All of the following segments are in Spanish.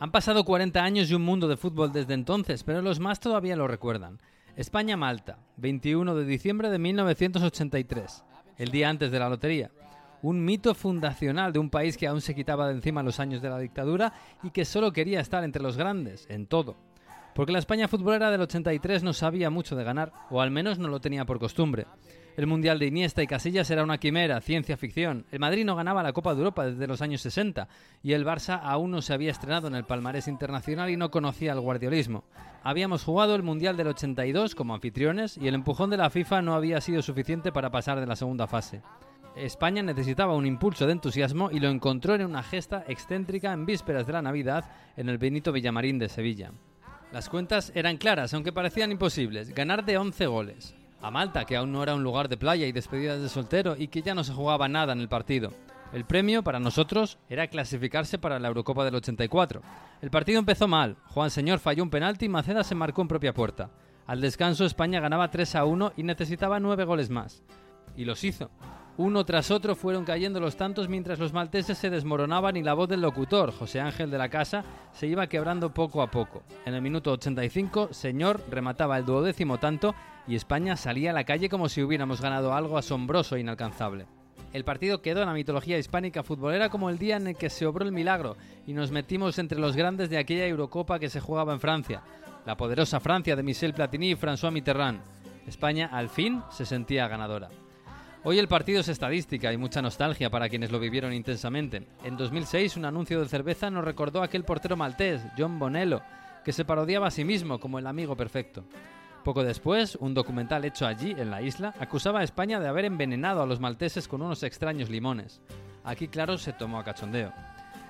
Han pasado 40 años y un mundo de fútbol desde entonces, pero los más todavía lo recuerdan. España-Malta, 21 de diciembre de 1983, el día antes de la lotería. Un mito fundacional de un país que aún se quitaba de encima los años de la dictadura y que solo quería estar entre los grandes, en todo. Porque la España futbolera del 83 no sabía mucho de ganar, o al menos no lo tenía por costumbre. El Mundial de Iniesta y Casillas era una quimera, ciencia ficción. El Madrid no ganaba la Copa de Europa desde los años 60 y el Barça aún no se había estrenado en el palmarés internacional y no conocía el guardiolismo. Habíamos jugado el Mundial del 82 como anfitriones y el empujón de la FIFA no había sido suficiente para pasar de la segunda fase. España necesitaba un impulso de entusiasmo y lo encontró en una gesta excéntrica en vísperas de la Navidad en el Benito Villamarín de Sevilla. Las cuentas eran claras, aunque parecían imposibles. Ganar de 11 goles, a Malta, que aún no era un lugar de playa y despedidas de soltero y que ya no se jugaba nada en el partido. El premio para nosotros era clasificarse para la Eurocopa del 84. El partido empezó mal, Juan Señor falló un penalti y Maceda se marcó en propia puerta. Al descanso España ganaba 3 a 1 y necesitaba 9 goles más. Y los hizo. Uno tras otro fueron cayendo los tantos mientras los malteses se desmoronaban y la voz del locutor, José Ángel de la Casa, se iba quebrando poco a poco. En el minuto 85, Señor remataba el duodécimo tanto y España salía a la calle como si hubiéramos ganado algo asombroso e inalcanzable. El partido quedó en la mitología hispánica futbolera como el día en el que se obró el milagro y nos metimos entre los grandes de aquella Eurocopa que se jugaba en Francia, la poderosa Francia de Michel Platini y François Mitterrand. España al fin se sentía ganadora. Hoy el partido es estadística y mucha nostalgia para quienes lo vivieron intensamente. En 2006 un anuncio de cerveza nos recordó a aquel portero maltés, John Bonello, que se parodiaba a sí mismo como el amigo perfecto. Poco después, un documental hecho allí, en la isla, acusaba a España de haber envenenado a los malteses con unos extraños limones. Aquí, claro, se tomó a cachondeo.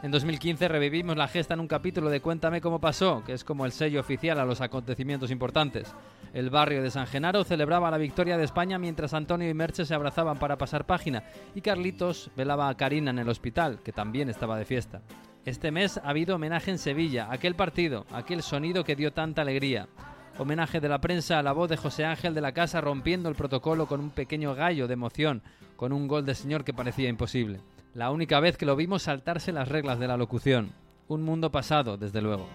En 2015 revivimos la gesta en un capítulo de Cuéntame cómo pasó, que es como el sello oficial a los acontecimientos importantes. El barrio de San Genaro celebraba la victoria de España mientras Antonio y Merche se abrazaban para pasar página y Carlitos velaba a Karina en el hospital, que también estaba de fiesta. Este mes ha habido homenaje en Sevilla, aquel partido, aquel sonido que dio tanta alegría. Homenaje de la prensa a la voz de José Ángel de la Casa rompiendo el protocolo con un pequeño gallo de emoción, con un gol de señor que parecía imposible. La única vez que lo vimos saltarse las reglas de la locución. Un mundo pasado, desde luego.